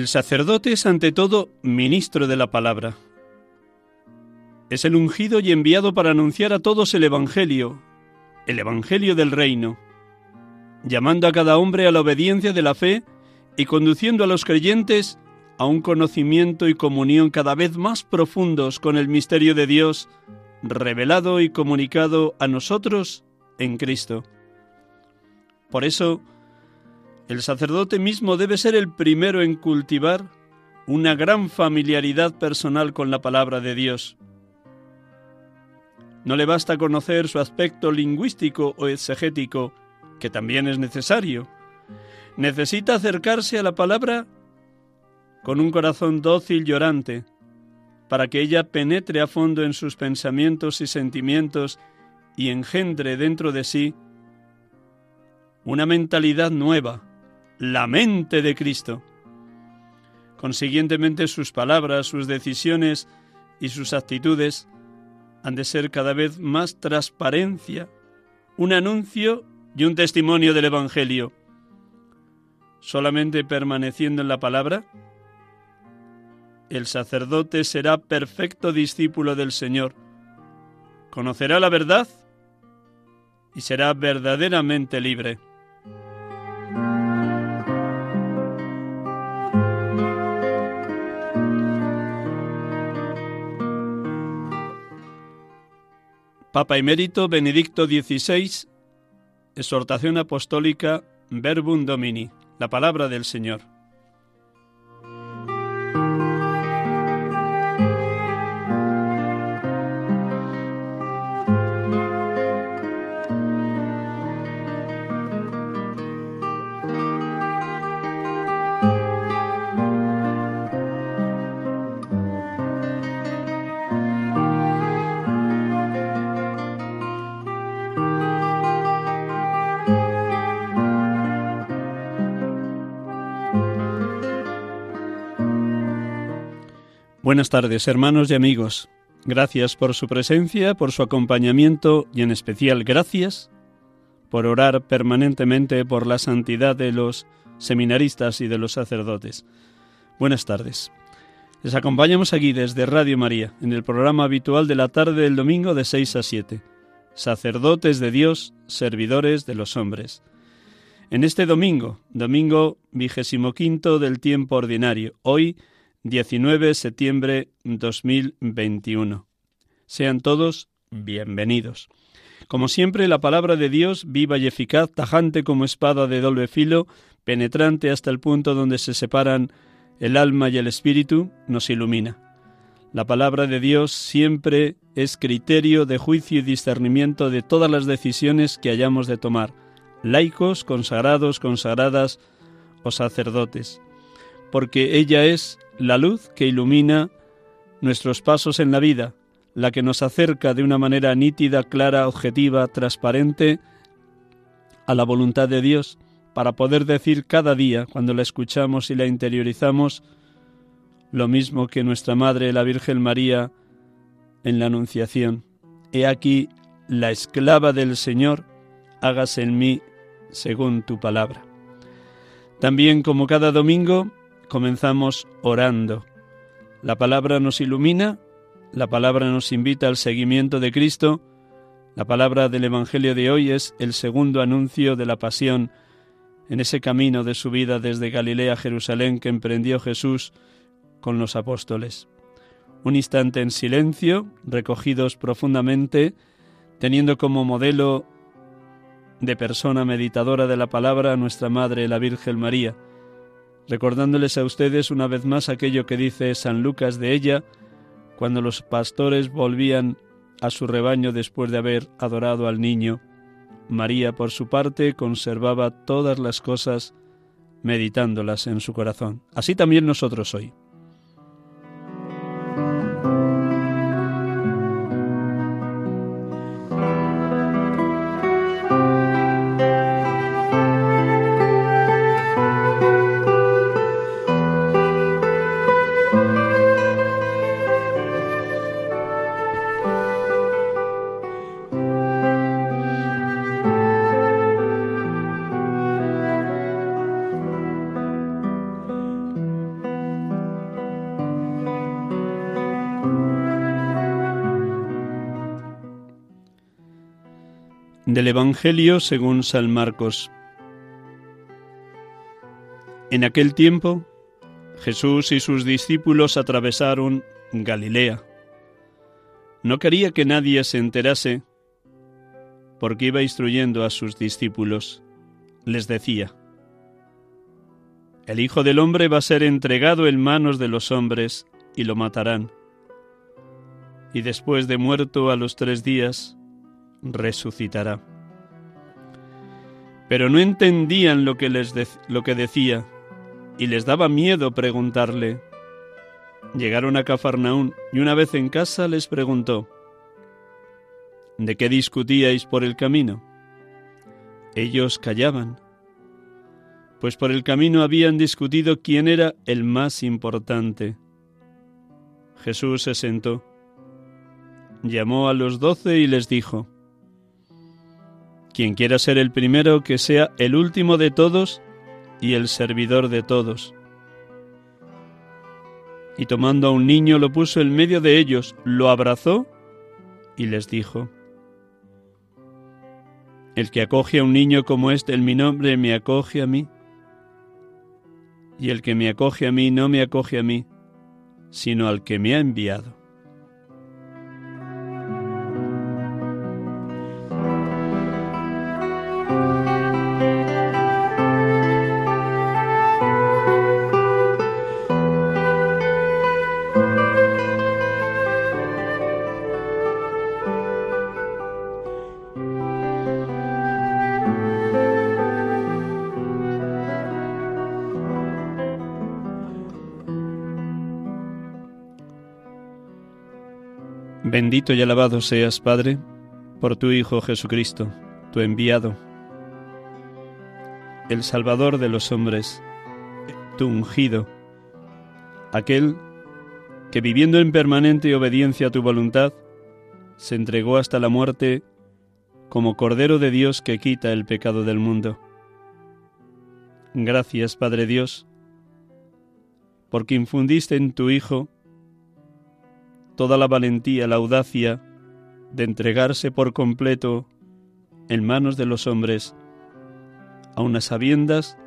El sacerdote es ante todo ministro de la palabra. Es el ungido y enviado para anunciar a todos el Evangelio, el Evangelio del reino, llamando a cada hombre a la obediencia de la fe y conduciendo a los creyentes a un conocimiento y comunión cada vez más profundos con el misterio de Dios, revelado y comunicado a nosotros en Cristo. Por eso, el sacerdote mismo debe ser el primero en cultivar una gran familiaridad personal con la palabra de Dios. No le basta conocer su aspecto lingüístico o exegético, que también es necesario. Necesita acercarse a la palabra con un corazón dócil y orante, para que ella penetre a fondo en sus pensamientos y sentimientos y engendre dentro de sí una mentalidad nueva, la mente de Cristo. Consiguientemente sus palabras, sus decisiones y sus actitudes han de ser cada vez más transparencia, un anuncio y un testimonio del Evangelio. Solamente permaneciendo en la palabra, el sacerdote será perfecto discípulo del Señor, conocerá la verdad y será verdaderamente libre. Papa Emérito Benedicto XVI, exhortación apostólica Verbum Domini, la palabra del Señor. Buenas tardes, hermanos y amigos. Gracias por su presencia, por su acompañamiento y en especial gracias por orar permanentemente por la santidad de los seminaristas y de los sacerdotes. Buenas tardes. Les acompañamos aquí desde Radio María, en el programa habitual de la tarde del domingo de 6 a 7. Sacerdotes de Dios, servidores de los hombres. En este domingo, domingo vigésimo quinto del tiempo ordinario, hoy 19 de septiembre 2021. Sean todos bienvenidos. Como siempre, la palabra de Dios, viva y eficaz, tajante como espada de doble filo, penetrante hasta el punto donde se separan el alma y el espíritu, nos ilumina. La palabra de Dios siempre es criterio de juicio y discernimiento de todas las decisiones que hayamos de tomar, laicos, consagrados, consagradas o sacerdotes, porque ella es la luz que ilumina nuestros pasos en la vida, la que nos acerca de una manera nítida, clara, objetiva, transparente a la voluntad de Dios, para poder decir cada día, cuando la escuchamos y la interiorizamos, lo mismo que nuestra Madre, la Virgen María, en la Anunciación. He aquí la esclava del Señor, hágase en mí según tu palabra. También, como cada domingo, comenzamos orando. La palabra nos ilumina, la palabra nos invita al seguimiento de Cristo, la palabra del Evangelio de hoy es el segundo anuncio de la pasión en ese camino de su vida desde Galilea a Jerusalén que emprendió Jesús con los apóstoles. Un instante en silencio, recogidos profundamente, teniendo como modelo de persona meditadora de la palabra a nuestra Madre, la Virgen María, recordándoles a ustedes una vez más aquello que dice San Lucas de ella, cuando los pastores volvían a su rebaño después de haber adorado al niño. María, por su parte, conservaba todas las cosas meditándolas en su corazón. Así también nosotros hoy. Del Evangelio según San Marcos. En aquel tiempo, Jesús y sus discípulos atravesaron Galilea. No quería que nadie se enterase, porque iba instruyendo a sus discípulos. Les decía, El Hijo del Hombre va a ser entregado en manos de los hombres y lo matarán. Y después de muerto a los tres días, resucitará. Pero no entendían lo que, les lo que decía y les daba miedo preguntarle. Llegaron a Cafarnaún y una vez en casa les preguntó, ¿De qué discutíais por el camino? Ellos callaban, pues por el camino habían discutido quién era el más importante. Jesús se sentó, llamó a los doce y les dijo, quien quiera ser el primero, que sea el último de todos y el servidor de todos. Y tomando a un niño lo puso en medio de ellos, lo abrazó y les dijo, El que acoge a un niño como este en mi nombre me acoge a mí, y el que me acoge a mí no me acoge a mí, sino al que me ha enviado. Bendito y alabado seas, Padre, por tu Hijo Jesucristo, tu enviado, el Salvador de los hombres, tu ungido, aquel que viviendo en permanente obediencia a tu voluntad, se entregó hasta la muerte como Cordero de Dios que quita el pecado del mundo. Gracias, Padre Dios, porque infundiste en tu Hijo toda la valentía, la audacia de entregarse por completo en manos de los hombres, a sabiendas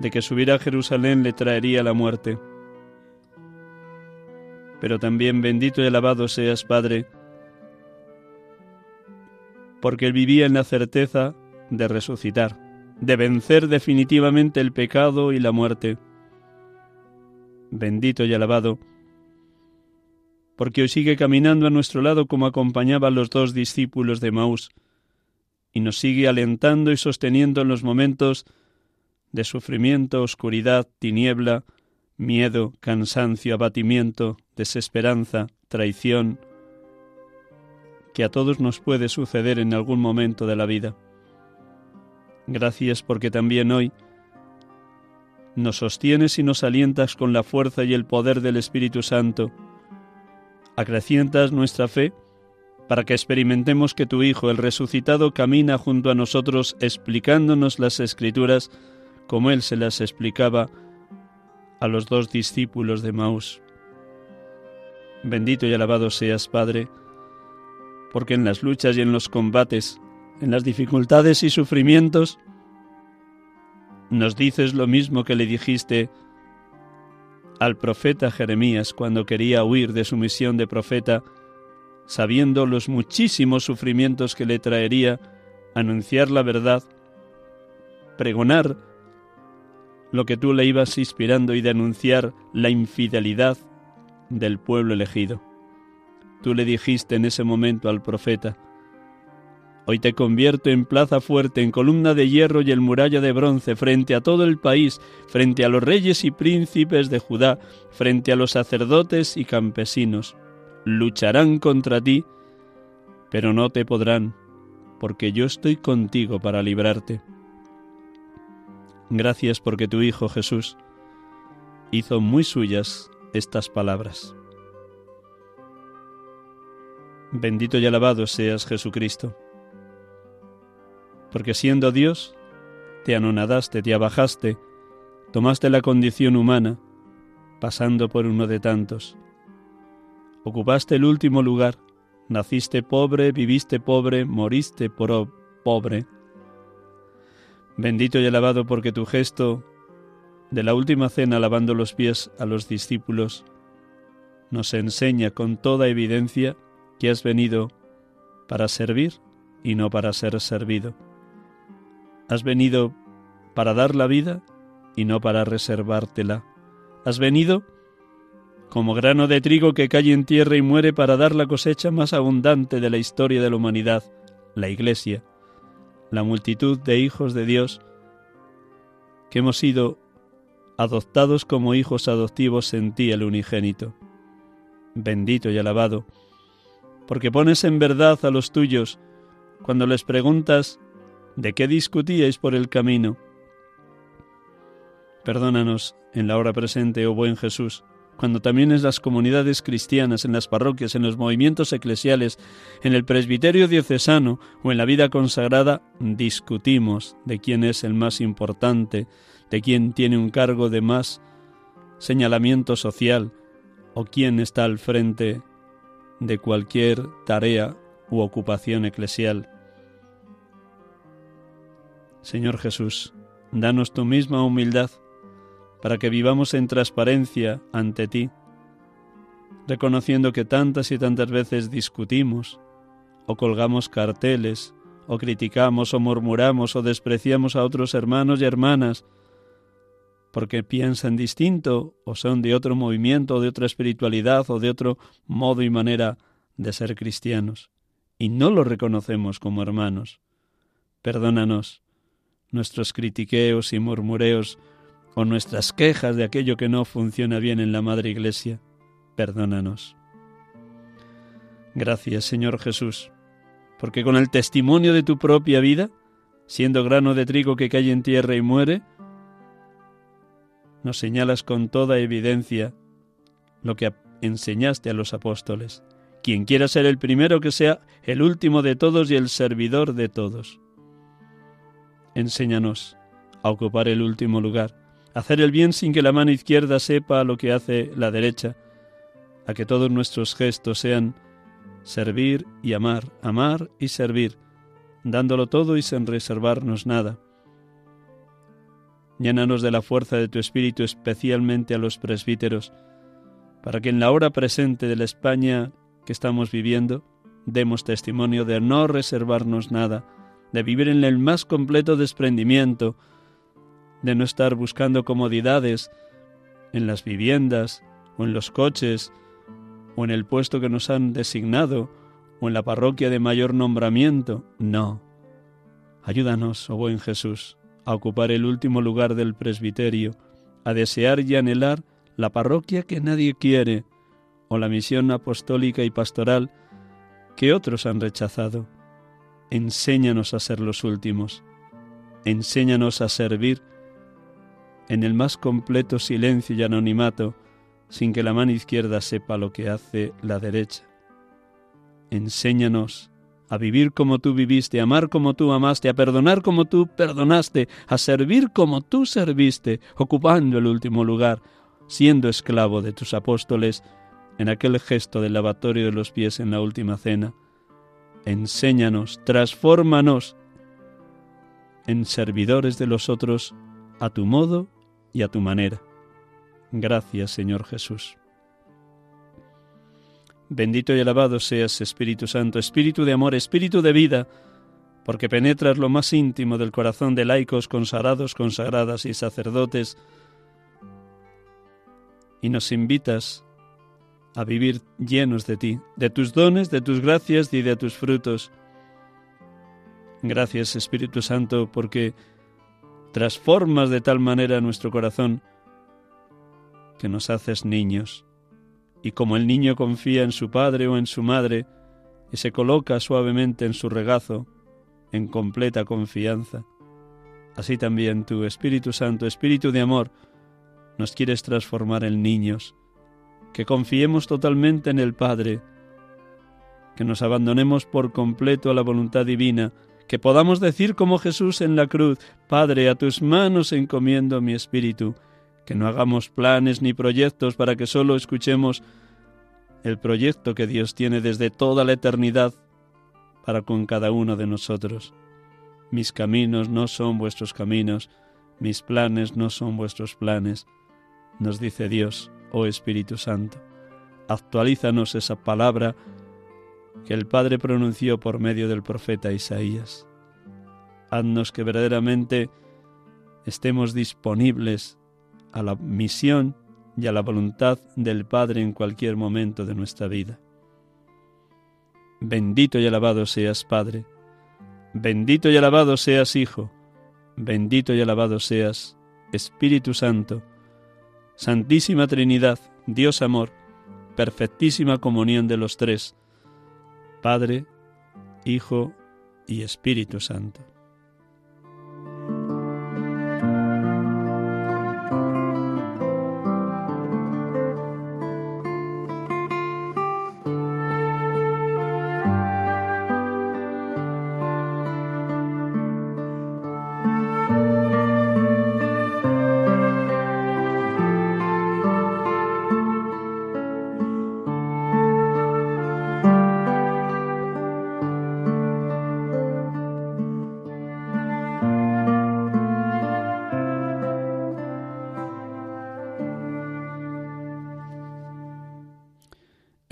de que subir a Jerusalén le traería la muerte. Pero también bendito y alabado seas, Padre, porque él vivía en la certeza de resucitar, de vencer definitivamente el pecado y la muerte. Bendito y alabado porque hoy sigue caminando a nuestro lado como acompañaba a los dos discípulos de Maús, y nos sigue alentando y sosteniendo en los momentos de sufrimiento, oscuridad, tiniebla, miedo, cansancio, abatimiento, desesperanza, traición, que a todos nos puede suceder en algún momento de la vida. Gracias porque también hoy nos sostienes y nos alientas con la fuerza y el poder del Espíritu Santo. Acrecientas nuestra fe para que experimentemos que tu Hijo, el resucitado, camina junto a nosotros explicándonos las escrituras como Él se las explicaba a los dos discípulos de Maús. Bendito y alabado seas, Padre, porque en las luchas y en los combates, en las dificultades y sufrimientos, nos dices lo mismo que le dijiste al profeta Jeremías cuando quería huir de su misión de profeta, sabiendo los muchísimos sufrimientos que le traería anunciar la verdad, pregonar lo que tú le ibas inspirando y denunciar la infidelidad del pueblo elegido. Tú le dijiste en ese momento al profeta, Hoy te convierto en plaza fuerte, en columna de hierro y en muralla de bronce, frente a todo el país, frente a los reyes y príncipes de Judá, frente a los sacerdotes y campesinos. Lucharán contra ti, pero no te podrán, porque yo estoy contigo para librarte. Gracias porque tu Hijo Jesús hizo muy suyas estas palabras. Bendito y alabado seas Jesucristo porque siendo Dios, te anonadaste, te abajaste, tomaste la condición humana, pasando por uno de tantos. Ocupaste el último lugar, naciste pobre, viviste pobre, moriste por pobre. Bendito y alabado porque tu gesto de la última cena lavando los pies a los discípulos nos enseña con toda evidencia que has venido para servir y no para ser servido. Has venido para dar la vida y no para reservártela. Has venido como grano de trigo que cae en tierra y muere para dar la cosecha más abundante de la historia de la humanidad, la Iglesia, la multitud de hijos de Dios que hemos sido adoptados como hijos adoptivos en ti el unigénito. Bendito y alabado, porque pones en verdad a los tuyos cuando les preguntas ¿De qué discutíais por el camino? Perdónanos en la hora presente, oh buen Jesús, cuando también en las comunidades cristianas, en las parroquias, en los movimientos eclesiales, en el presbiterio diocesano o en la vida consagrada, discutimos de quién es el más importante, de quién tiene un cargo de más señalamiento social o quién está al frente de cualquier tarea u ocupación eclesial. Señor Jesús, danos tu misma humildad para que vivamos en transparencia ante ti, reconociendo que tantas y tantas veces discutimos, o colgamos carteles, o criticamos, o murmuramos, o despreciamos a otros hermanos y hermanas, porque piensan distinto, o son de otro movimiento, o de otra espiritualidad, o de otro modo y manera de ser cristianos, y no lo reconocemos como hermanos. Perdónanos nuestros critiqueos y murmureos o nuestras quejas de aquello que no funciona bien en la Madre Iglesia, perdónanos. Gracias, Señor Jesús, porque con el testimonio de tu propia vida, siendo grano de trigo que cae en tierra y muere, nos señalas con toda evidencia lo que enseñaste a los apóstoles. Quien quiera ser el primero, que sea el último de todos y el servidor de todos. Enséñanos a ocupar el último lugar, a hacer el bien sin que la mano izquierda sepa lo que hace la derecha, a que todos nuestros gestos sean servir y amar, amar y servir, dándolo todo y sin reservarnos nada. Llénanos de la fuerza de tu Espíritu, especialmente a los presbíteros, para que en la hora presente de la España que estamos viviendo demos testimonio de no reservarnos nada, de vivir en el más completo desprendimiento, de no estar buscando comodidades en las viviendas o en los coches o en el puesto que nos han designado o en la parroquia de mayor nombramiento. No. Ayúdanos, oh buen Jesús, a ocupar el último lugar del presbiterio, a desear y anhelar la parroquia que nadie quiere, o la misión apostólica y pastoral que otros han rechazado. Enséñanos a ser los últimos. Enséñanos a servir en el más completo silencio y anonimato, sin que la mano izquierda sepa lo que hace la derecha. Enséñanos a vivir como tú viviste, a amar como tú amaste, a perdonar como tú perdonaste, a servir como tú serviste, ocupando el último lugar, siendo esclavo de tus apóstoles en aquel gesto del lavatorio de los pies en la última cena. Enséñanos, transfórmanos en servidores de los otros a tu modo y a tu manera. Gracias, Señor Jesús. Bendito y alabado seas, Espíritu Santo, Espíritu de amor, Espíritu de vida, porque penetras lo más íntimo del corazón de laicos consagrados, consagradas y sacerdotes, y nos invitas a vivir llenos de ti, de tus dones, de tus gracias y de tus frutos. Gracias, Espíritu Santo, porque transformas de tal manera nuestro corazón que nos haces niños. Y como el niño confía en su padre o en su madre y se coloca suavemente en su regazo, en completa confianza, así también tu Espíritu Santo, Espíritu de amor, nos quieres transformar en niños, que confiemos totalmente en el Padre, que nos abandonemos por completo a la voluntad divina, que podamos decir como Jesús en la cruz, Padre, a tus manos encomiendo mi espíritu, que no hagamos planes ni proyectos para que solo escuchemos el proyecto que Dios tiene desde toda la eternidad para con cada uno de nosotros. Mis caminos no son vuestros caminos, mis planes no son vuestros planes, nos dice Dios, oh Espíritu Santo. Actualízanos esa palabra que el Padre pronunció por medio del profeta Isaías. Haznos que verdaderamente estemos disponibles a la misión y a la voluntad del Padre en cualquier momento de nuestra vida. Bendito y alabado seas Padre, bendito y alabado seas Hijo, bendito y alabado seas Espíritu Santo, Santísima Trinidad, Dios Amor, perfectísima comunión de los tres, Padre, Hijo y Espíritu Santo.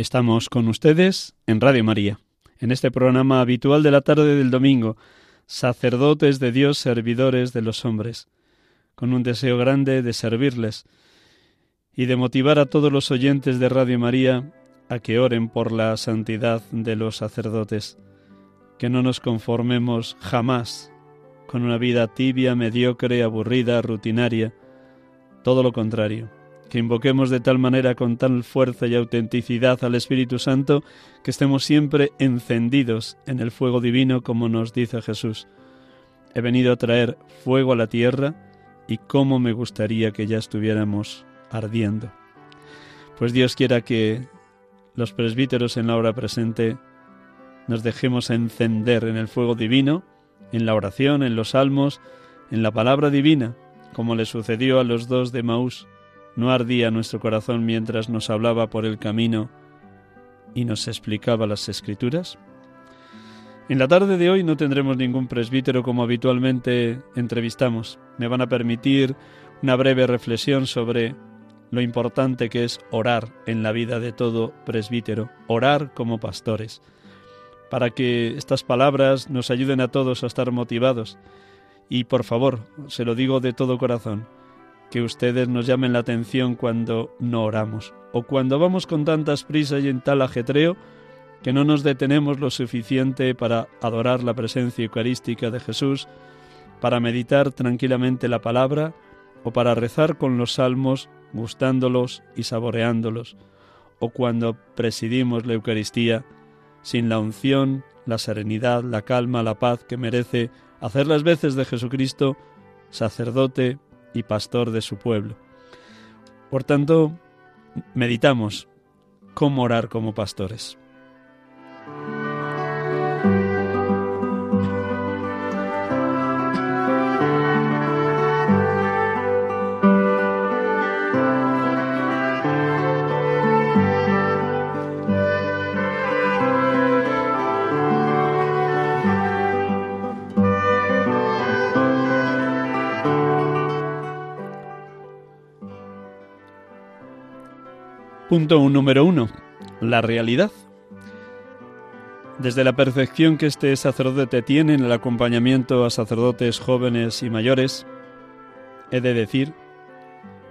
Estamos con ustedes en Radio María, en este programa habitual de la tarde del domingo, sacerdotes de Dios, servidores de los hombres, con un deseo grande de servirles y de motivar a todos los oyentes de Radio María a que oren por la santidad de los sacerdotes, que no nos conformemos jamás con una vida tibia, mediocre, aburrida, rutinaria, todo lo contrario que invoquemos de tal manera con tal fuerza y autenticidad al Espíritu Santo que estemos siempre encendidos en el fuego divino como nos dice Jesús. He venido a traer fuego a la tierra y cómo me gustaría que ya estuviéramos ardiendo. Pues Dios quiera que los presbíteros en la hora presente nos dejemos encender en el fuego divino, en la oración, en los salmos, en la palabra divina, como le sucedió a los dos de Maús ¿No ardía nuestro corazón mientras nos hablaba por el camino y nos explicaba las escrituras? En la tarde de hoy no tendremos ningún presbítero como habitualmente entrevistamos. Me van a permitir una breve reflexión sobre lo importante que es orar en la vida de todo presbítero, orar como pastores, para que estas palabras nos ayuden a todos a estar motivados. Y por favor, se lo digo de todo corazón, que ustedes nos llamen la atención cuando no oramos o cuando vamos con tantas prisas y en tal ajetreo que no nos detenemos lo suficiente para adorar la presencia eucarística de Jesús, para meditar tranquilamente la palabra o para rezar con los salmos gustándolos y saboreándolos, o cuando presidimos la Eucaristía sin la unción, la serenidad, la calma, la paz que merece hacer las veces de Jesucristo, sacerdote y pastor de su pueblo. Por tanto, meditamos cómo orar como pastores. Punto número uno. La realidad. Desde la perfección que este sacerdote tiene en el acompañamiento a sacerdotes jóvenes y mayores, he de decir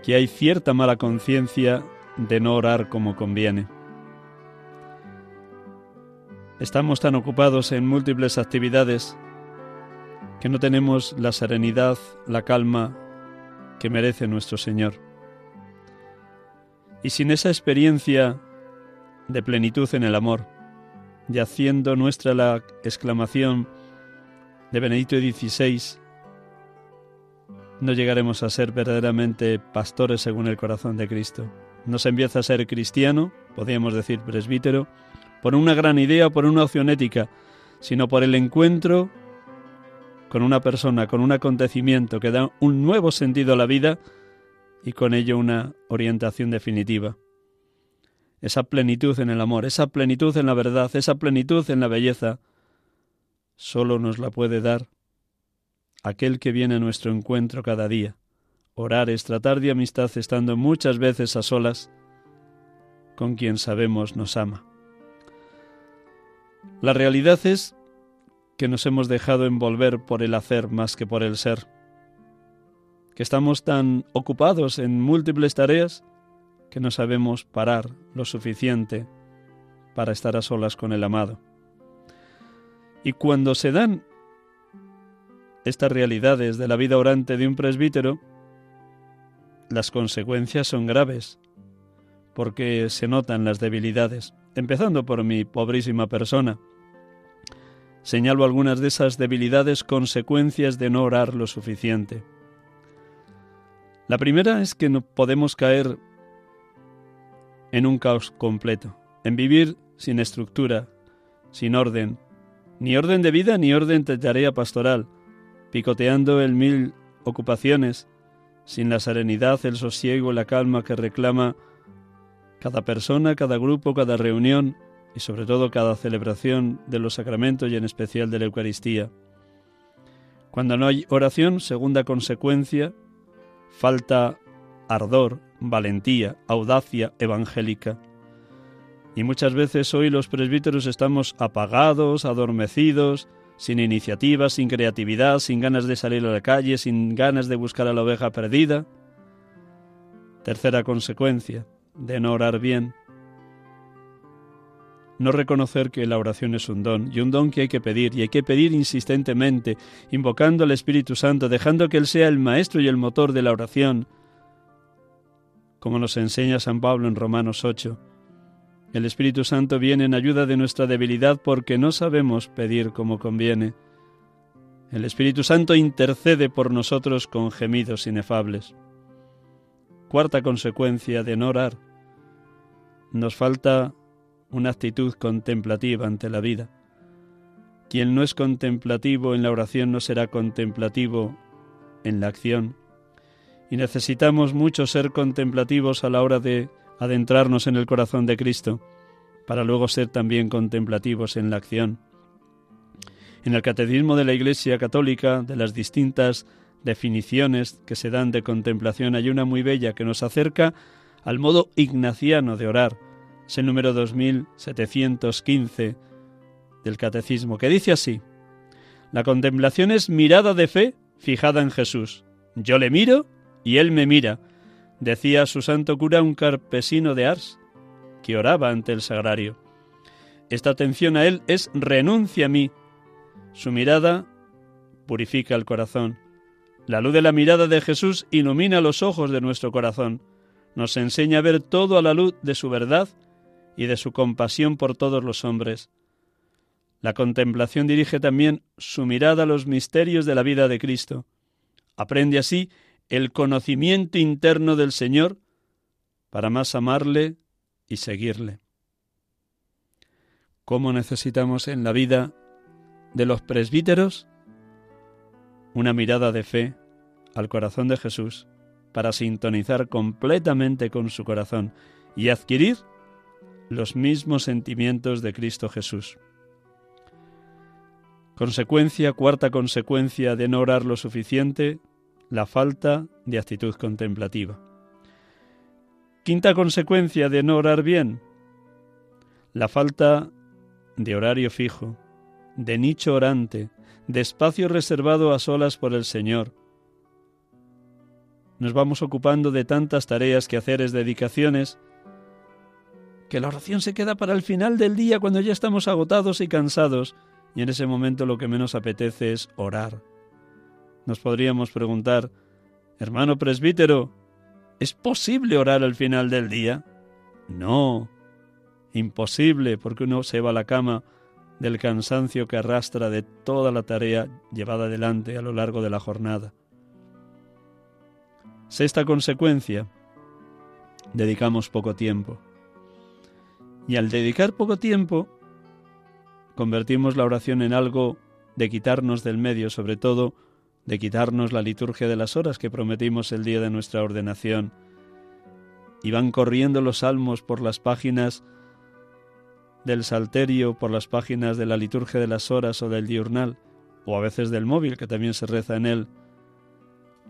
que hay cierta mala conciencia de no orar como conviene. Estamos tan ocupados en múltiples actividades que no tenemos la serenidad, la calma que merece nuestro Señor. Y sin esa experiencia de plenitud en el amor, y haciendo nuestra la exclamación de Benedicto XVI, no llegaremos a ser verdaderamente pastores según el corazón de Cristo. No se empieza a ser cristiano, podríamos decir presbítero, por una gran idea por una opción ética, sino por el encuentro con una persona, con un acontecimiento que da un nuevo sentido a la vida y con ello una orientación definitiva. Esa plenitud en el amor, esa plenitud en la verdad, esa plenitud en la belleza, solo nos la puede dar aquel que viene a nuestro encuentro cada día. Orar es tratar de amistad estando muchas veces a solas con quien sabemos nos ama. La realidad es que nos hemos dejado envolver por el hacer más que por el ser que estamos tan ocupados en múltiples tareas que no sabemos parar lo suficiente para estar a solas con el amado. Y cuando se dan estas realidades de la vida orante de un presbítero, las consecuencias son graves, porque se notan las debilidades, empezando por mi pobrísima persona. Señalo algunas de esas debilidades consecuencias de no orar lo suficiente. La primera es que no podemos caer en un caos completo, en vivir sin estructura, sin orden, ni orden de vida ni orden de tarea pastoral, picoteando en mil ocupaciones, sin la serenidad, el sosiego, la calma que reclama cada persona, cada grupo, cada reunión y sobre todo cada celebración de los sacramentos y en especial de la Eucaristía. Cuando no hay oración, segunda consecuencia, falta ardor, valentía, audacia evangélica. Y muchas veces hoy los presbíteros estamos apagados, adormecidos, sin iniciativa, sin creatividad, sin ganas de salir a la calle, sin ganas de buscar a la oveja perdida. Tercera consecuencia de no orar bien. No reconocer que la oración es un don, y un don que hay que pedir, y hay que pedir insistentemente, invocando al Espíritu Santo, dejando que Él sea el maestro y el motor de la oración, como nos enseña San Pablo en Romanos 8. El Espíritu Santo viene en ayuda de nuestra debilidad porque no sabemos pedir como conviene. El Espíritu Santo intercede por nosotros con gemidos inefables. Cuarta consecuencia de no orar. Nos falta una actitud contemplativa ante la vida. Quien no es contemplativo en la oración no será contemplativo en la acción. Y necesitamos mucho ser contemplativos a la hora de adentrarnos en el corazón de Cristo, para luego ser también contemplativos en la acción. En el Catecismo de la Iglesia Católica, de las distintas definiciones que se dan de contemplación, hay una muy bella que nos acerca al modo ignaciano de orar, es el número 2715 del Catecismo, que dice así, la contemplación es mirada de fe fijada en Jesús. Yo le miro y él me mira, decía su santo cura un carpesino de Ars, que oraba ante el sagrario. Esta atención a él es renuncia a mí. Su mirada purifica el corazón. La luz de la mirada de Jesús ilumina los ojos de nuestro corazón. Nos enseña a ver todo a la luz de su verdad y de su compasión por todos los hombres. La contemplación dirige también su mirada a los misterios de la vida de Cristo. Aprende así el conocimiento interno del Señor para más amarle y seguirle. ¿Cómo necesitamos en la vida de los presbíteros? Una mirada de fe al corazón de Jesús para sintonizar completamente con su corazón y adquirir los mismos sentimientos de Cristo Jesús. Consecuencia, cuarta consecuencia de no orar lo suficiente, la falta de actitud contemplativa. Quinta consecuencia de no orar bien, la falta de horario fijo, de nicho orante, de espacio reservado a solas por el Señor. Nos vamos ocupando de tantas tareas, quehaceres, dedicaciones, que la oración se queda para el final del día cuando ya estamos agotados y cansados, y en ese momento lo que menos apetece es orar. Nos podríamos preguntar, hermano presbítero, ¿Es posible orar al final del día? No, imposible, porque uno se va a la cama del cansancio que arrastra de toda la tarea llevada adelante a lo largo de la jornada. Sexta consecuencia, dedicamos poco tiempo. Y al dedicar poco tiempo, convertimos la oración en algo de quitarnos del medio, sobre todo de quitarnos la liturgia de las horas que prometimos el día de nuestra ordenación. Y van corriendo los salmos por las páginas del salterio, por las páginas de la liturgia de las horas o del diurnal, o a veces del móvil, que también se reza en él.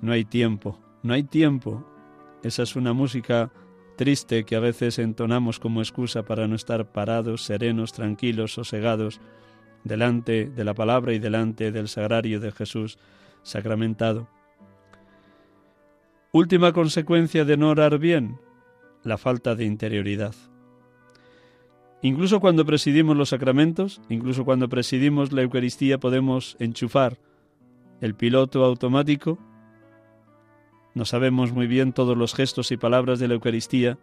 No hay tiempo, no hay tiempo. Esa es una música triste que a veces entonamos como excusa para no estar parados, serenos, tranquilos, sosegados, delante de la palabra y delante del sagrario de Jesús sacramentado. Última consecuencia de no orar bien, la falta de interioridad. Incluso cuando presidimos los sacramentos, incluso cuando presidimos la Eucaristía, podemos enchufar el piloto automático. No sabemos muy bien todos los gestos y palabras de la Eucaristía,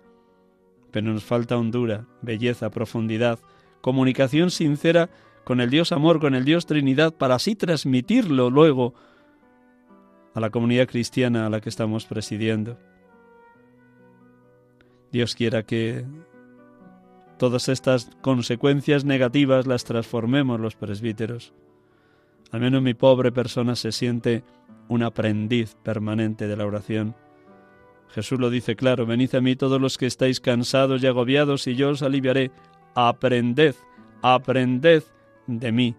pero nos falta hondura, belleza, profundidad, comunicación sincera con el Dios amor, con el Dios Trinidad, para así transmitirlo luego a la comunidad cristiana a la que estamos presidiendo. Dios quiera que todas estas consecuencias negativas las transformemos los presbíteros. Al menos mi pobre persona se siente un aprendiz permanente de la oración. Jesús lo dice claro, venid a mí todos los que estáis cansados y agobiados y yo os aliviaré. Aprended, aprended de mí,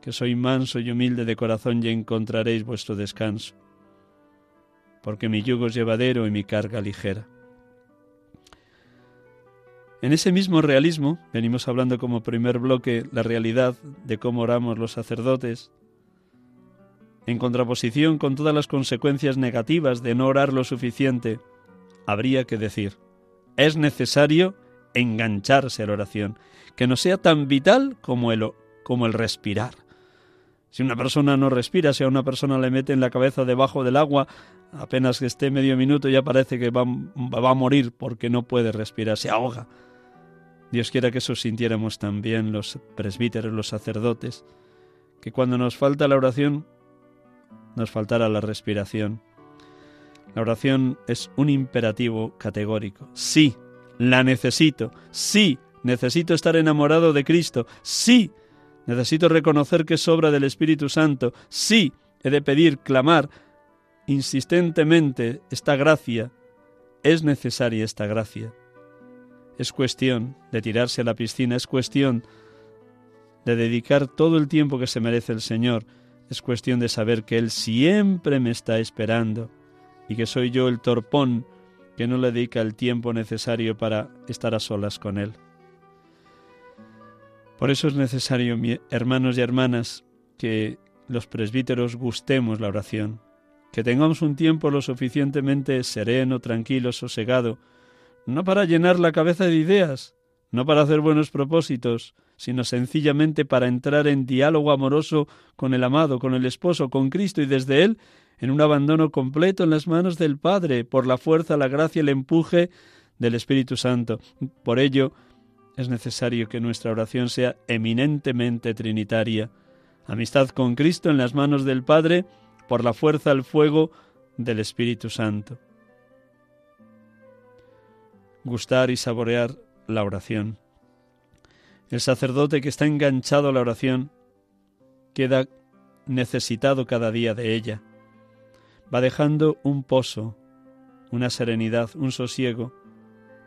que soy manso y humilde de corazón y encontraréis vuestro descanso porque mi yugo es llevadero y mi carga ligera. En ese mismo realismo, venimos hablando como primer bloque la realidad de cómo oramos los sacerdotes, en contraposición con todas las consecuencias negativas de no orar lo suficiente, habría que decir, es necesario engancharse a la oración, que no sea tan vital como el, como el respirar. Si una persona no respira, si a una persona le mete en la cabeza debajo del agua Apenas que esté medio minuto ya parece que va, va, a morir porque no puede respirar, se ahoga. Dios quiera que eso sintiéramos también los presbíteros, los sacerdotes, que cuando nos falta la oración, nos faltará la respiración. La oración es un imperativo categórico. Sí, la necesito. Sí, necesito estar enamorado de Cristo. Sí, necesito reconocer que es obra del Espíritu Santo. Sí, he de pedir, clamar, insistentemente esta gracia, es necesaria esta gracia. Es cuestión de tirarse a la piscina, es cuestión de dedicar todo el tiempo que se merece el Señor, es cuestión de saber que Él siempre me está esperando y que soy yo el torpón que no le dedica el tiempo necesario para estar a solas con Él. Por eso es necesario, hermanos y hermanas, que los presbíteros gustemos la oración, que tengamos un tiempo lo suficientemente sereno, tranquilo, sosegado, no para llenar la cabeza de ideas, no para hacer buenos propósitos, sino sencillamente para entrar en diálogo amoroso con el amado, con el esposo, con Cristo y desde Él en un abandono completo en las manos del Padre, por la fuerza, la gracia, el empuje del Espíritu Santo. Por ello, es necesario que nuestra oración sea eminentemente trinitaria. Amistad con Cristo en las manos del Padre por la fuerza al fuego del Espíritu Santo. Gustar y saborear la oración. El sacerdote que está enganchado a la oración queda necesitado cada día de ella. Va dejando un pozo, una serenidad, un sosiego,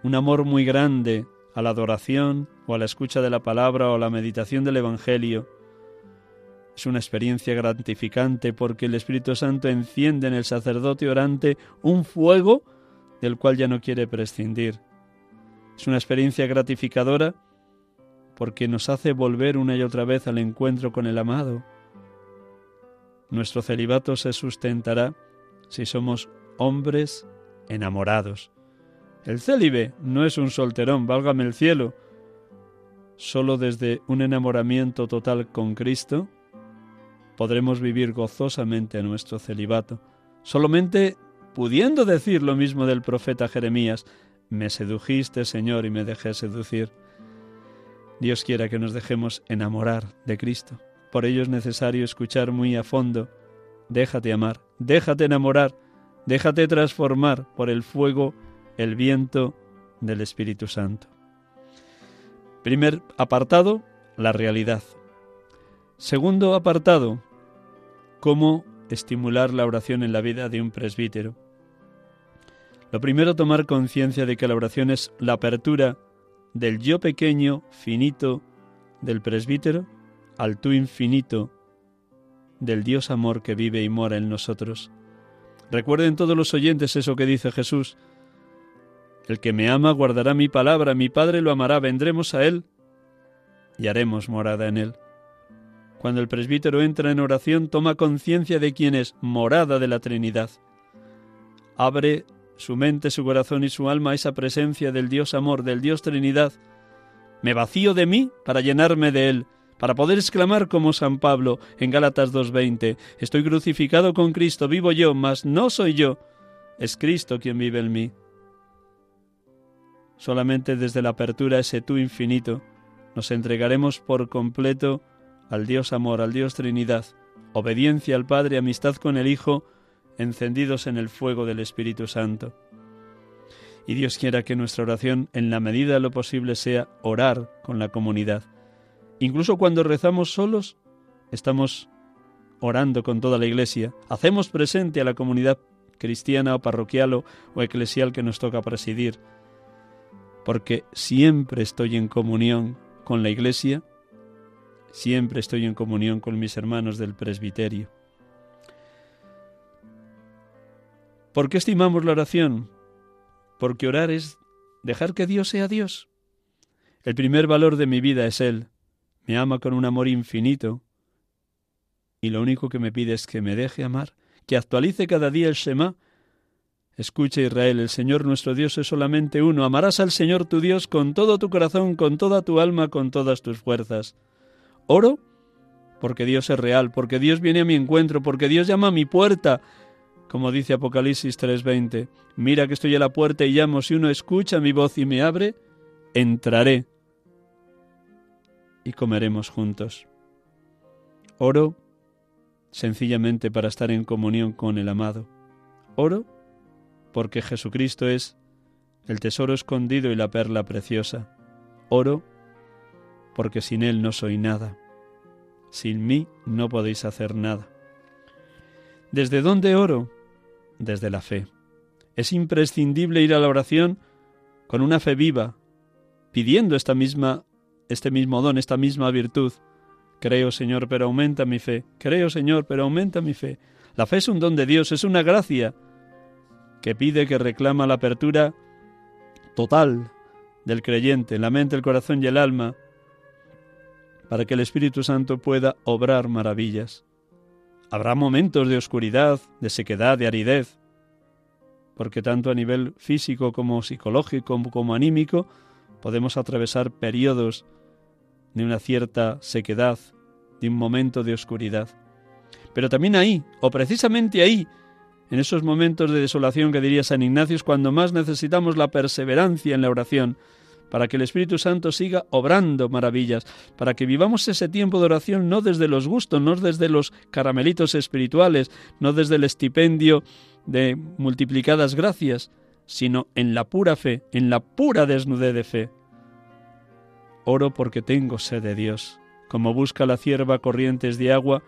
un amor muy grande a la adoración o a la escucha de la palabra o a la meditación del Evangelio. Es una experiencia gratificante porque el Espíritu Santo enciende en el sacerdote orante un fuego del cual ya no quiere prescindir. Es una experiencia gratificadora porque nos hace volver una y otra vez al encuentro con el amado. Nuestro celibato se sustentará si somos hombres enamorados. El célibe no es un solterón, válgame el cielo. Solo desde un enamoramiento total con Cristo podremos vivir gozosamente nuestro celibato. Solamente pudiendo decir lo mismo del profeta Jeremías, me sedujiste, Señor, y me dejé seducir. Dios quiera que nos dejemos enamorar de Cristo. Por ello es necesario escuchar muy a fondo. Déjate amar, déjate enamorar, déjate transformar por el fuego, el viento del Espíritu Santo. Primer apartado, la realidad. Segundo apartado, cómo estimular la oración en la vida de un presbítero. Lo primero, tomar conciencia de que la oración es la apertura del yo pequeño, finito, del presbítero, al tú infinito, del Dios amor que vive y mora en nosotros. Recuerden todos los oyentes eso que dice Jesús. El que me ama guardará mi palabra, mi Padre lo amará, vendremos a Él y haremos morada en Él. Cuando el presbítero entra en oración, toma conciencia de quién es morada de la Trinidad. Abre su mente, su corazón y su alma esa presencia del Dios amor, del Dios Trinidad. Me vacío de mí para llenarme de Él, para poder exclamar como San Pablo en Gálatas 2.20, Estoy crucificado con Cristo, vivo yo, mas no soy yo, es Cristo quien vive en mí. Solamente desde la apertura a ese tú infinito nos entregaremos por completo al Dios amor, al Dios Trinidad, obediencia al Padre, amistad con el Hijo, encendidos en el fuego del Espíritu Santo. Y Dios quiera que nuestra oración, en la medida de lo posible, sea orar con la comunidad. Incluso cuando rezamos solos, estamos orando con toda la Iglesia. Hacemos presente a la comunidad cristiana o parroquial o, o eclesial que nos toca presidir. Porque siempre estoy en comunión con la Iglesia, siempre estoy en comunión con mis hermanos del presbiterio. ¿Por qué estimamos la oración? Porque orar es dejar que Dios sea Dios. El primer valor de mi vida es Él. Me ama con un amor infinito. Y lo único que me pide es que me deje amar, que actualice cada día el Shema. Escucha Israel, el Señor nuestro Dios es solamente uno. Amarás al Señor tu Dios con todo tu corazón, con toda tu alma, con todas tus fuerzas. Oro porque Dios es real, porque Dios viene a mi encuentro, porque Dios llama a mi puerta, como dice Apocalipsis 3:20, mira que estoy a la puerta y llamo, si uno escucha mi voz y me abre, entraré y comeremos juntos. Oro sencillamente para estar en comunión con el amado. Oro porque Jesucristo es el tesoro escondido y la perla preciosa. Oro porque sin Él no soy nada. Sin mí no podéis hacer nada. ¿Desde dónde oro? Desde la fe. Es imprescindible ir a la oración con una fe viva, pidiendo esta misma, este mismo don, esta misma virtud. Creo, Señor, pero aumenta mi fe. Creo, Señor, pero aumenta mi fe. La fe es un don de Dios, es una gracia que pide, que reclama la apertura total del creyente, la mente, el corazón y el alma, para que el Espíritu Santo pueda obrar maravillas. Habrá momentos de oscuridad, de sequedad, de aridez, porque tanto a nivel físico como psicológico como anímico podemos atravesar periodos de una cierta sequedad, de un momento de oscuridad. Pero también ahí, o precisamente ahí, en esos momentos de desolación que diría San Ignacio, es cuando más necesitamos la perseverancia en la oración, para que el Espíritu Santo siga obrando maravillas, para que vivamos ese tiempo de oración no desde los gustos, no desde los caramelitos espirituales, no desde el estipendio de multiplicadas gracias, sino en la pura fe, en la pura desnudez de fe. Oro porque tengo sed de Dios. Como busca la cierva corrientes de agua,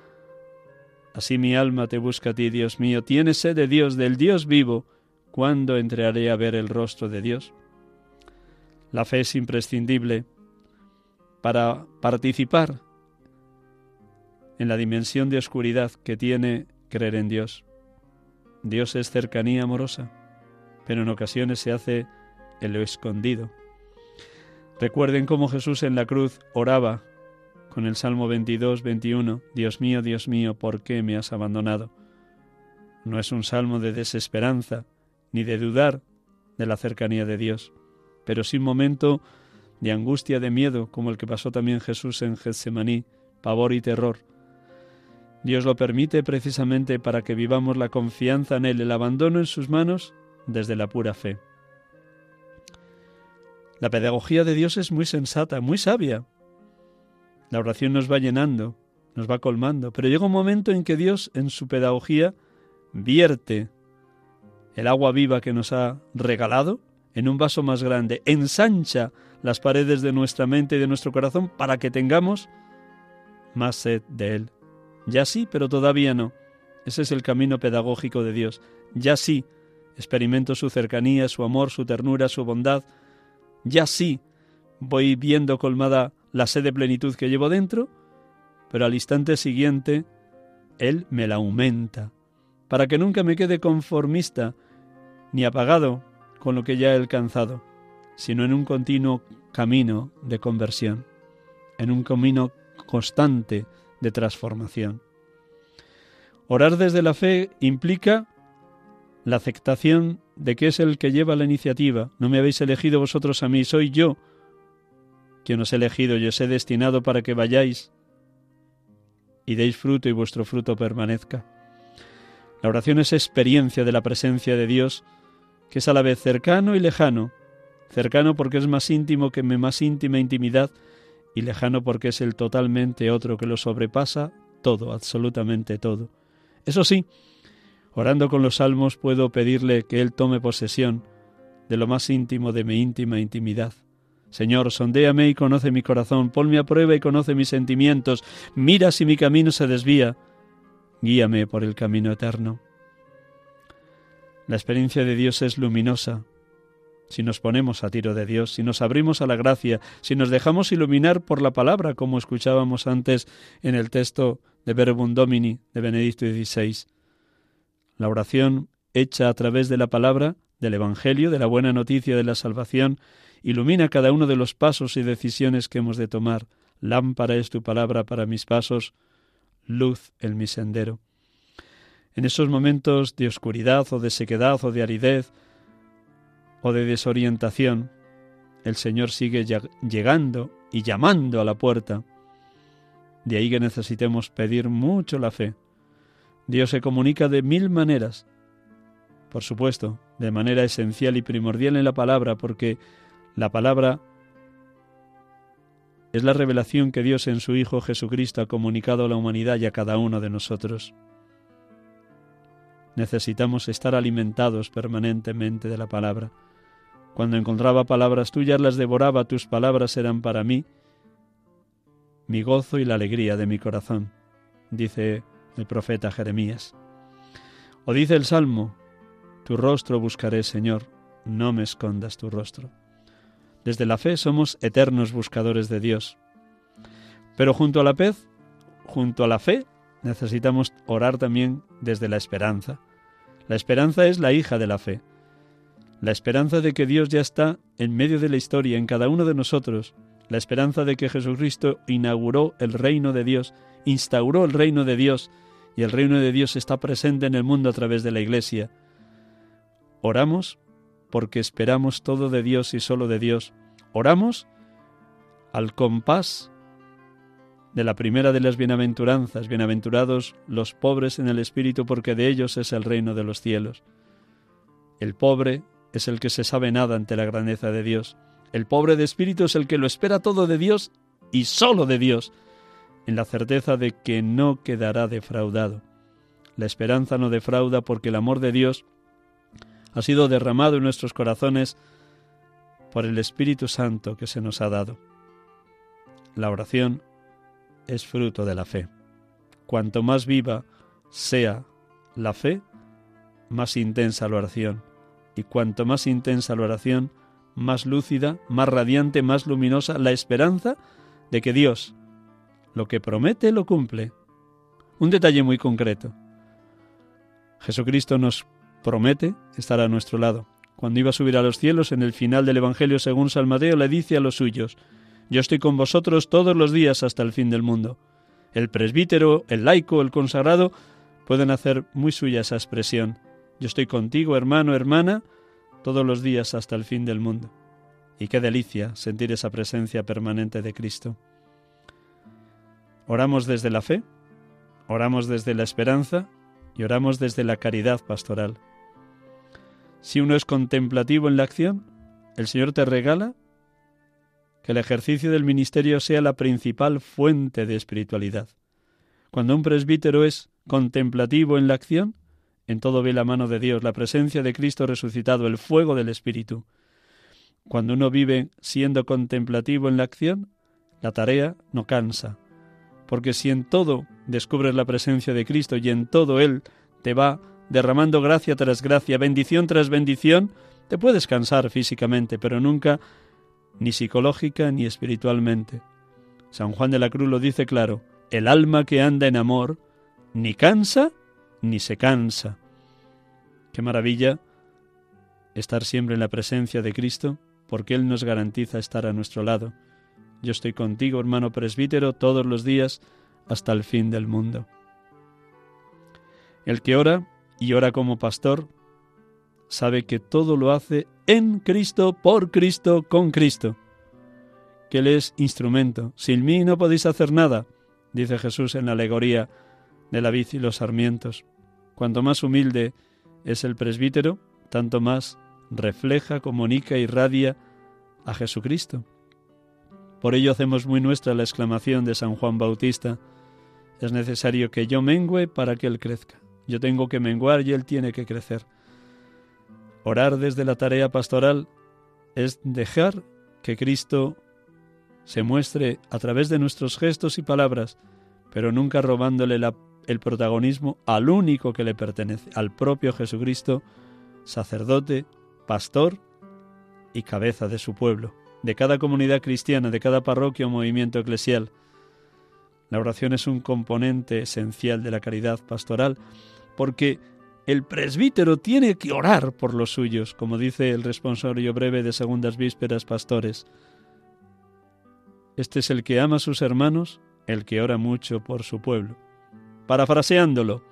así mi alma te busca a ti, Dios mío. Tienes sed de Dios, del Dios vivo. ¿Cuándo entraré a ver el rostro de Dios? La fe es imprescindible para participar en la dimensión de oscuridad que tiene creer en Dios. Dios es cercanía amorosa, pero en ocasiones se hace en lo escondido. Recuerden cómo Jesús en la cruz oraba con el Salmo 22, 21, Dios mío, Dios mío, ¿por qué me has abandonado? No es un salmo de desesperanza, ni de dudar de la cercanía de Dios, pero sí un momento de angustia, de miedo, como el que pasó también Jesús en Getsemaní, pavor y terror. Dios lo permite precisamente para que vivamos la confianza en Él, el abandono en sus manos desde la pura fe. La pedagogía de Dios es muy sensata, muy sabia. La oración nos va llenando, nos va colmando, pero llega un momento en que Dios, en su pedagogía, vierte el agua viva que nos ha regalado en un vaso más grande, ensancha las paredes de nuestra mente y de nuestro corazón para que tengamos más sed de Él. Ya sí, pero todavía no. Ese es el camino pedagógico de Dios. Ya sí, experimento su cercanía, su amor, su ternura, su bondad. Ya sí, voy viendo colmada la sed de plenitud que llevo dentro, pero al instante siguiente Él me la aumenta, para que nunca me quede conformista ni apagado con lo que ya he alcanzado, sino en un continuo camino de conversión, en un camino constante de transformación. Orar desde la fe implica la aceptación de que es el que lleva la iniciativa. No me habéis elegido vosotros a mí, soy yo quien os he elegido y os he destinado para que vayáis y deis fruto y vuestro fruto permanezca. La oración es experiencia de la presencia de Dios que es a la vez cercano y lejano, cercano porque es más íntimo que mi más íntima intimidad, y lejano porque es el totalmente otro que lo sobrepasa todo, absolutamente todo. Eso sí, orando con los salmos puedo pedirle que Él tome posesión de lo más íntimo de mi íntima intimidad. Señor, sondéame y conoce mi corazón, ponme a prueba y conoce mis sentimientos, mira si mi camino se desvía, guíame por el camino eterno. La experiencia de Dios es luminosa. Si nos ponemos a tiro de Dios, si nos abrimos a la gracia, si nos dejamos iluminar por la palabra, como escuchábamos antes en el texto de Verbum Domini de Benedicto XVI. La oración hecha a través de la palabra, del Evangelio, de la buena noticia de la salvación, ilumina cada uno de los pasos y decisiones que hemos de tomar. Lámpara es tu palabra para mis pasos, luz en mi sendero. En esos momentos de oscuridad o de sequedad o de aridez o de desorientación, el Señor sigue llegando y llamando a la puerta. De ahí que necesitemos pedir mucho la fe. Dios se comunica de mil maneras. Por supuesto, de manera esencial y primordial en la palabra, porque la palabra es la revelación que Dios en su Hijo Jesucristo ha comunicado a la humanidad y a cada uno de nosotros necesitamos estar alimentados permanentemente de la palabra. Cuando encontraba palabras tuyas las devoraba, tus palabras eran para mí mi gozo y la alegría de mi corazón, dice el profeta Jeremías. O dice el Salmo, tu rostro buscaré, Señor, no me escondas tu rostro. Desde la fe somos eternos buscadores de Dios. Pero junto a la pez, junto a la fe, necesitamos orar también desde la esperanza. La esperanza es la hija de la fe. La esperanza de que Dios ya está en medio de la historia, en cada uno de nosotros. La esperanza de que Jesucristo inauguró el reino de Dios, instauró el reino de Dios, y el reino de Dios está presente en el mundo a través de la Iglesia. Oramos porque esperamos todo de Dios y solo de Dios. Oramos al compás de la primera de las bienaventuranzas, bienaventurados los pobres en el espíritu, porque de ellos es el reino de los cielos. El pobre es el que se sabe nada ante la grandeza de Dios. El pobre de espíritu es el que lo espera todo de Dios y solo de Dios, en la certeza de que no quedará defraudado. La esperanza no defrauda porque el amor de Dios ha sido derramado en nuestros corazones por el Espíritu Santo que se nos ha dado. La oración es fruto de la fe. Cuanto más viva sea la fe, más intensa la oración. Y cuanto más intensa la oración, más lúcida, más radiante, más luminosa la esperanza de que Dios lo que promete lo cumple. Un detalle muy concreto. Jesucristo nos promete estar a nuestro lado. Cuando iba a subir a los cielos, en el final del Evangelio según San le dice a los suyos, Yo estoy con vosotros todos los días hasta el fin del mundo. El presbítero, el laico, el consagrado, pueden hacer muy suya esa expresión. Yo estoy contigo, hermano, hermana, todos los días hasta el fin del mundo. Y qué delicia sentir esa presencia permanente de Cristo. Oramos desde la fe, oramos desde la esperanza y oramos desde la caridad pastoral. Si uno es contemplativo en la acción, el Señor te regala que el ejercicio del ministerio sea la principal fuente de espiritualidad. Cuando un presbítero es contemplativo en la acción, en todo ve la mano de Dios, la presencia de Cristo resucitado, el fuego del Espíritu. Cuando uno vive siendo contemplativo en la acción, la tarea no cansa, porque si en todo descubres la presencia de Cristo y en todo Él te va derramando gracia tras gracia, bendición tras bendición, te puedes cansar físicamente, pero nunca ni psicológica ni espiritualmente. San Juan de la Cruz lo dice claro, el alma que anda en amor ni cansa ni se cansa. Qué maravilla estar siempre en la presencia de Cristo, porque Él nos garantiza estar a nuestro lado. Yo estoy contigo, hermano presbítero, todos los días hasta el fin del mundo. El que ora y ora como pastor sabe que todo lo hace en Cristo, por Cristo, con Cristo, que Él es instrumento. Sin mí no podéis hacer nada, dice Jesús en la alegoría de la vid y los sarmientos. Cuanto más humilde es el presbítero, tanto más refleja, comunica y radia a Jesucristo. Por ello hacemos muy nuestra la exclamación de San Juan Bautista, es necesario que yo mengüe para que Él crezca. Yo tengo que menguar y Él tiene que crecer. Orar desde la tarea pastoral es dejar que Cristo se muestre a través de nuestros gestos y palabras, pero nunca robándole el protagonismo al único que le pertenece, al propio Jesucristo, sacerdote, pastor y cabeza de su pueblo, de cada comunidad cristiana, de cada parroquia o movimiento eclesial. La oración es un componente esencial de la caridad pastoral, porque el presbítero tiene que orar por los suyos, como dice el responsorio breve de Segundas Vísperas Pastores. Este es el que ama a sus hermanos, el que ora mucho por su pueblo. Parafraseándolo,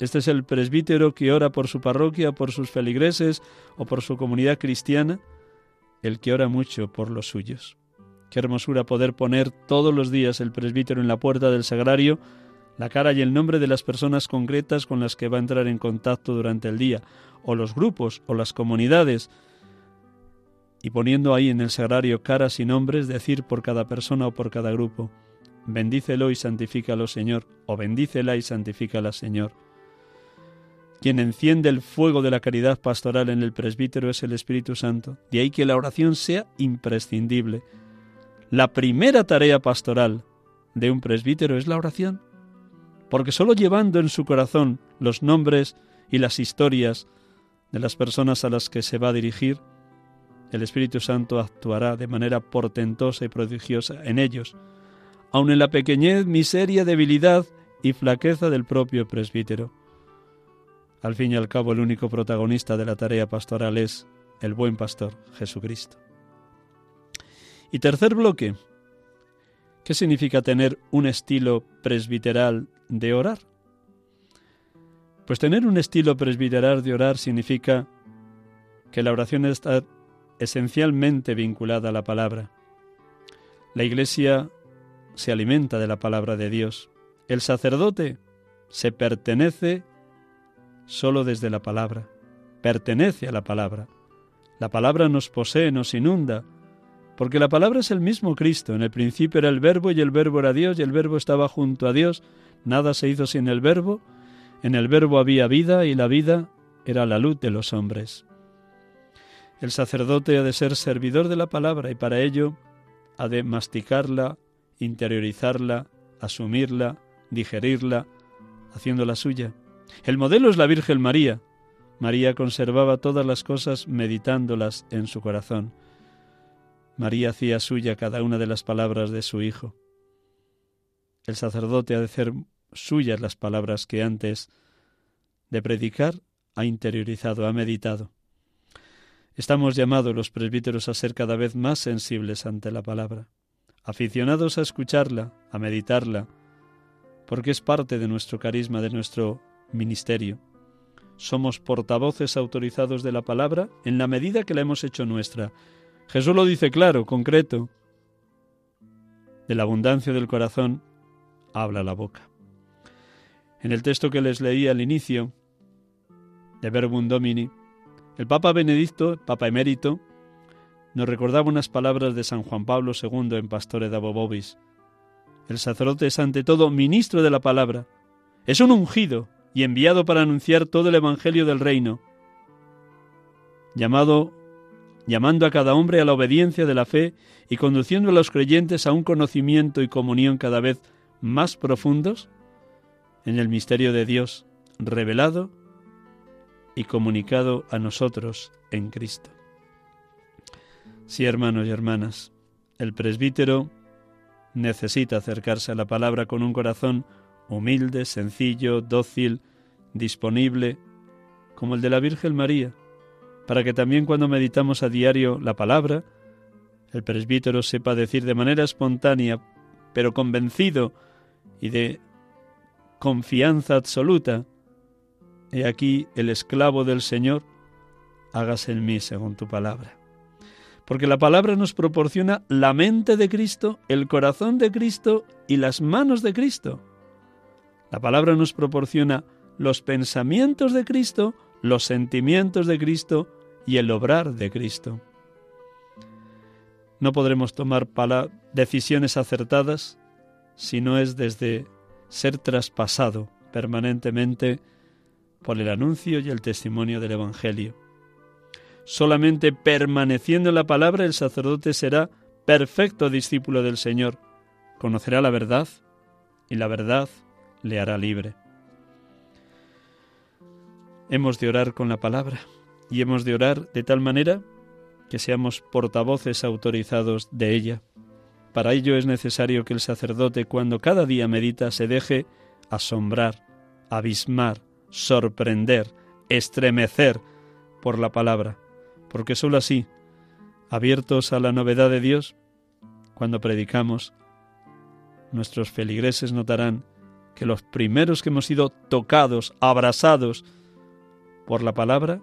este es el presbítero que ora por su parroquia, por sus feligreses o por su comunidad cristiana, el que ora mucho por los suyos. Qué hermosura poder poner todos los días el presbítero en la puerta del sagrario la cara y el nombre de las personas concretas con las que va a entrar en contacto durante el día, o los grupos o las comunidades, y poniendo ahí en el sagrario caras y nombres, decir por cada persona o por cada grupo, bendícelo y santifícalo Señor, o bendícela y santifícala Señor. Quien enciende el fuego de la caridad pastoral en el presbítero es el Espíritu Santo, de ahí que la oración sea imprescindible. La primera tarea pastoral de un presbítero es la oración porque sólo llevando en su corazón los nombres y las historias de las personas a las que se va a dirigir, el Espíritu Santo actuará de manera portentosa y prodigiosa en ellos, aun en la pequeñez, miseria, debilidad y flaqueza del propio presbítero. Al fin y al cabo, el único protagonista de la tarea pastoral es el buen pastor, Jesucristo. Y tercer bloque, ¿qué significa tener un estilo presbiteral de orar? Pues tener un estilo presbiteral de orar significa que la oración está esencialmente vinculada a la palabra. La Iglesia se alimenta de la palabra de Dios. El sacerdote se pertenece solo desde la palabra, pertenece a la palabra. La palabra nos posee, nos inunda, porque la palabra es el mismo Cristo. En el principio era el verbo y el verbo era Dios y el verbo estaba junto a Dios. Nada se hizo sin el verbo. En el verbo había vida y la vida era la luz de los hombres. El sacerdote ha de ser servidor de la palabra y para ello ha de masticarla, interiorizarla, asumirla, digerirla, haciéndola suya. El modelo es la Virgen María. María conservaba todas las cosas meditándolas en su corazón. María hacía suya cada una de las palabras de su Hijo. El sacerdote ha de hacer suyas las palabras que antes de predicar ha interiorizado, ha meditado. Estamos llamados los presbíteros a ser cada vez más sensibles ante la palabra, aficionados a escucharla, a meditarla, porque es parte de nuestro carisma, de nuestro ministerio. Somos portavoces autorizados de la palabra en la medida que la hemos hecho nuestra. Jesús lo dice claro, concreto. De la abundancia del corazón habla la boca. En el texto que les leí al inicio, de Verbum Domini, el Papa Benedicto, Papa emérito, nos recordaba unas palabras de San Juan Pablo II en Pastore da. El sacerdote es ante todo ministro de la palabra. Es un ungido y enviado para anunciar todo el evangelio del reino. Llamado llamando a cada hombre a la obediencia de la fe y conduciendo a los creyentes a un conocimiento y comunión cada vez más profundos en el misterio de Dios revelado y comunicado a nosotros en Cristo. Sí, hermanos y hermanas, el presbítero necesita acercarse a la palabra con un corazón humilde, sencillo, dócil, disponible, como el de la Virgen María, para que también cuando meditamos a diario la palabra, el presbítero sepa decir de manera espontánea, pero convencido y de confianza absoluta, He aquí el esclavo del Señor, hágase en mí según tu palabra. Porque la palabra nos proporciona la mente de Cristo, el corazón de Cristo y las manos de Cristo. La palabra nos proporciona los pensamientos de Cristo, los sentimientos de Cristo y el obrar de Cristo. No podremos tomar decisiones acertadas si no es desde ser traspasado permanentemente por el anuncio y el testimonio del Evangelio. Solamente permaneciendo en la palabra el sacerdote será perfecto discípulo del Señor, conocerá la verdad y la verdad le hará libre. Hemos de orar con la palabra y hemos de orar de tal manera que seamos portavoces autorizados de ella. Para ello es necesario que el sacerdote cuando cada día medita se deje asombrar, abismar, sorprender, estremecer por la palabra, porque sólo así, abiertos a la novedad de Dios, cuando predicamos, nuestros feligreses notarán que los primeros que hemos sido tocados, abrasados por la palabra,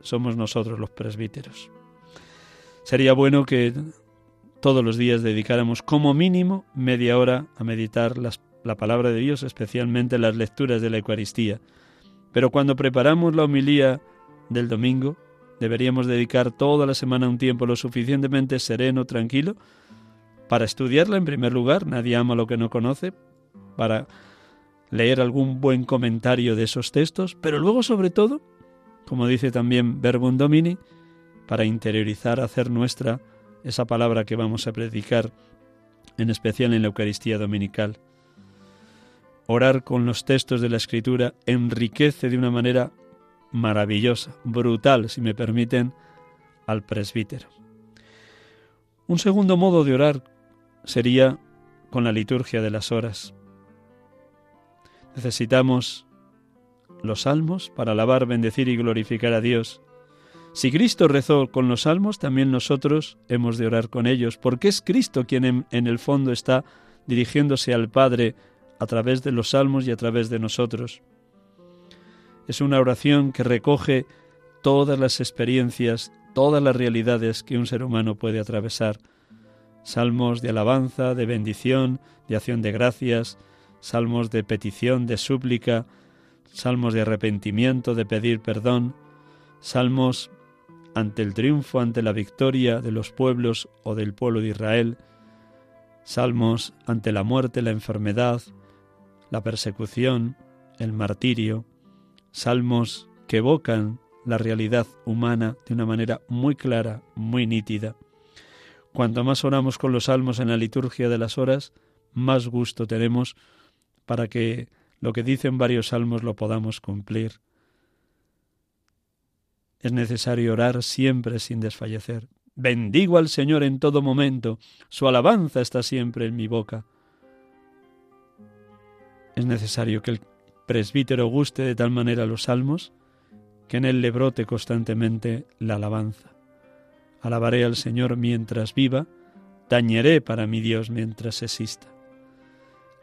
somos nosotros los presbíteros. Sería bueno que todos los días dedicáramos como mínimo media hora a meditar la palabra de Dios, especialmente las lecturas de la Eucaristía. Pero cuando preparamos la homilía del domingo, deberíamos dedicar toda la semana un tiempo lo suficientemente sereno, tranquilo, para estudiarla en primer lugar, nadie ama lo que no conoce, para leer algún buen comentario de esos textos, pero luego sobre todo, como dice también Verbum Domini, para interiorizar, hacer nuestra esa palabra que vamos a predicar, en especial en la Eucaristía Dominical. Orar con los textos de la Escritura enriquece de una manera maravillosa, brutal, si me permiten, al presbítero. Un segundo modo de orar sería con la liturgia de las horas. Necesitamos los salmos para alabar, bendecir y glorificar a Dios. Si Cristo rezó con los salmos, también nosotros hemos de orar con ellos, porque es Cristo quien en, el fondo está dirigiéndose al Padre a través de los salmos y a través de nosotros. Es una oración que recoge todas las experiencias, todas las realidades que un ser humano puede atravesar. Salmos de alabanza, de bendición, de acción de gracias, salmos de petición, de súplica, salmos de arrepentimiento, de pedir perdón, salmos ante el triunfo, ante la victoria de los pueblos o del pueblo de Israel, salmos ante la muerte, la enfermedad, la persecución, el martirio, salmos que evocan la realidad humana de una manera muy clara, muy nítida. Cuanto más oramos con los salmos en la liturgia de las horas, más gusto tenemos para que lo que dicen varios salmos lo podamos cumplir. Es necesario orar siempre sin desfallecer. Bendigo al Señor en todo momento, su alabanza está siempre en mi boca. Es necesario que el presbítero guste de tal manera los salmos que en él le brote constantemente la alabanza. Alabaré al Señor mientras viva, tañeré para mi Dios mientras exista.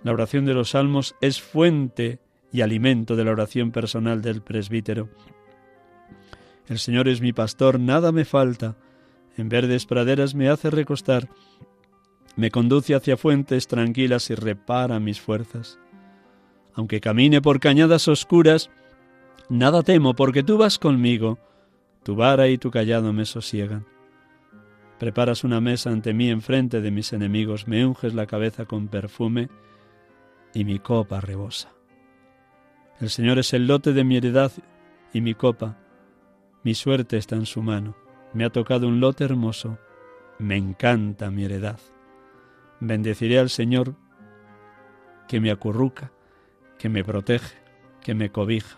La oración de los salmos es fuente y alimento de la oración personal del presbítero. El Señor es mi pastor, nada me falta. En verdes praderas me hace recostar. Me conduce hacia fuentes tranquilas y repara mis fuerzas. Aunque camine por cañadas oscuras, nada temo porque tú vas conmigo. Tu vara y tu callado me sosiegan. Preparas una mesa ante mí enfrente de mis enemigos, me unges la cabeza con perfume y mi copa rebosa. El Señor es el lote de mi heredad y mi copa. Mi suerte está en su mano. Me ha tocado un lote hermoso. Me encanta mi heredad. Bendeciré al Señor que me acurruca, que me protege, que me cobija.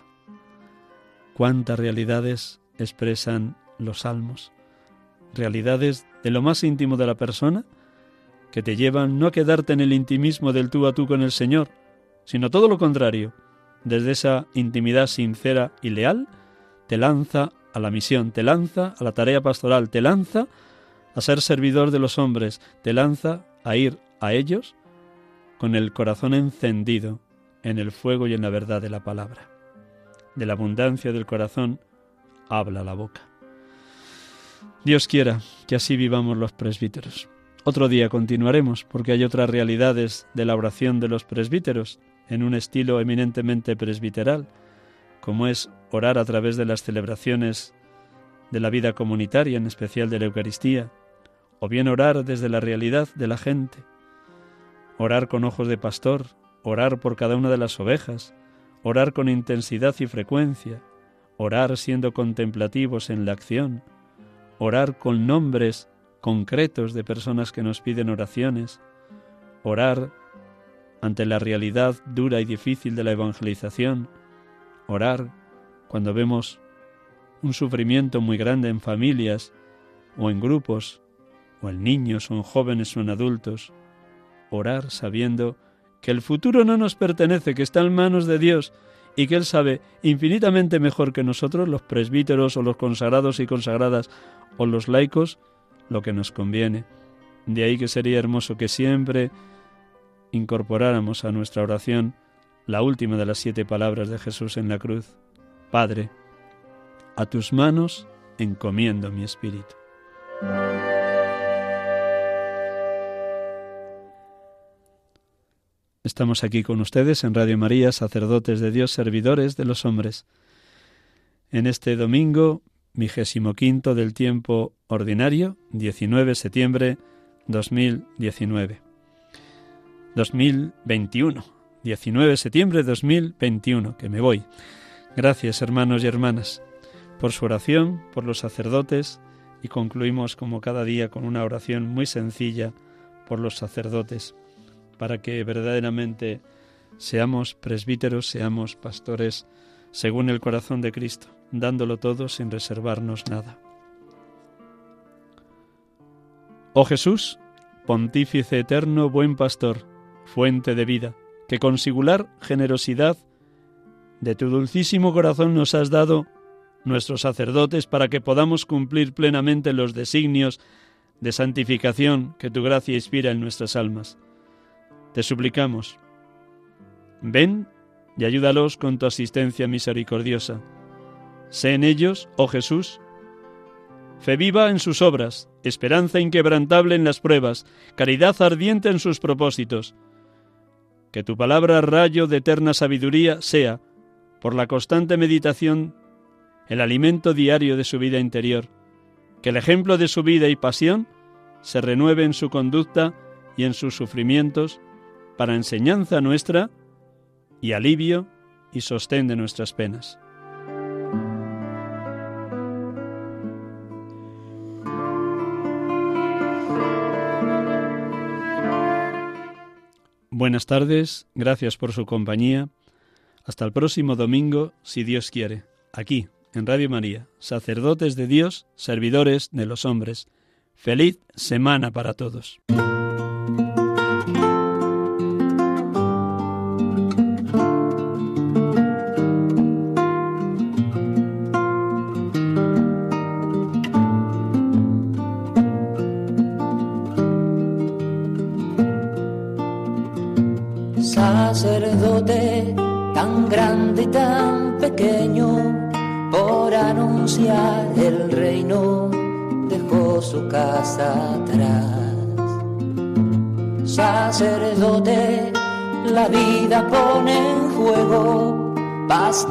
Cuántas realidades expresan los salmos realidades de lo más íntimo de la persona que te llevan no a quedarte en el intimismo del tú a tú con el Señor, sino todo lo contrario, desde esa intimidad sincera y leal, te lanza a la misión, te lanza a la tarea pastoral, te lanza a ser servidor de los hombres, te lanza a ir a ellos con el corazón encendido en el fuego y en la verdad de la palabra. De la abundancia del corazón habla la boca. Dios quiera que así vivamos los presbíteros. Otro día continuaremos porque hay otras realidades de la oración de los presbíteros en un estilo eminentemente presbiteral, como es orar a través de las celebraciones de la vida comunitaria, en especial de la Eucaristía, o bien orar desde la realidad de la gente, orar con ojos de pastor, orar por cada una de las ovejas, orar con intensidad y frecuencia, orar siendo contemplativos en la acción, orar con nombres concretos de personas que nos piden oraciones, orar ante la realidad dura y difícil de la evangelización, orar cuando vemos un sufrimiento muy grande en familias o en grupos, o en niños o en jóvenes o en adultos, orar sabiendo que el futuro no nos pertenece, que está en manos de Dios y que Él sabe infinitamente mejor que nosotros, los presbíteros o los consagrados y consagradas o los laicos, lo que nos conviene. De ahí que sería hermoso que siempre incorporáramos a nuestra oración la última de las siete palabras de Jesús en la cruz. Padre, a tus manos encomiendo mi espíritu. Estamos aquí con ustedes en Radio María, sacerdotes de Dios, servidores de los hombres. En este domingo vigésimo quinto del tiempo ordinario, 19 de septiembre 2019. 2021. 19 de septiembre 2021, que me voy. Gracias, hermanos y hermanas, por su oración, por los sacerdotes, y concluimos como cada día con una oración muy sencilla por los sacerdotes, para que verdaderamente seamos presbíteros, seamos pastores según el corazón de Cristo dándolo todo sin reservarnos nada. Oh Jesús, pontífice eterno, buen pastor, fuente de vida, que con singular generosidad de tu dulcísimo corazón nos has dado nuestros sacerdotes para que podamos cumplir plenamente los designios de santificación que tu gracia inspira en nuestras almas. Te suplicamos, ven y ayúdalos con tu asistencia misericordiosa Sé en ellos, oh Jesús, fe viva en sus obras, esperanza inquebrantable en las pruebas, caridad ardiente en sus propósitos. Que tu palabra, rayo de eterna sabiduría, sea, por la constante meditación, el alimento diario de su vida interior, Que el ejemplo de su vida y pasión se renueve en su conducta y en sus sufrimientos para enseñanza nuestra y alivio y sostén de nuestras penas. Buenas tardes, gracias por su compañía. Hasta el próximo domingo, si Dios quiere, aquí, en Radio María, sacerdotes de Dios, servidores de los hombres. Feliz semana para todos.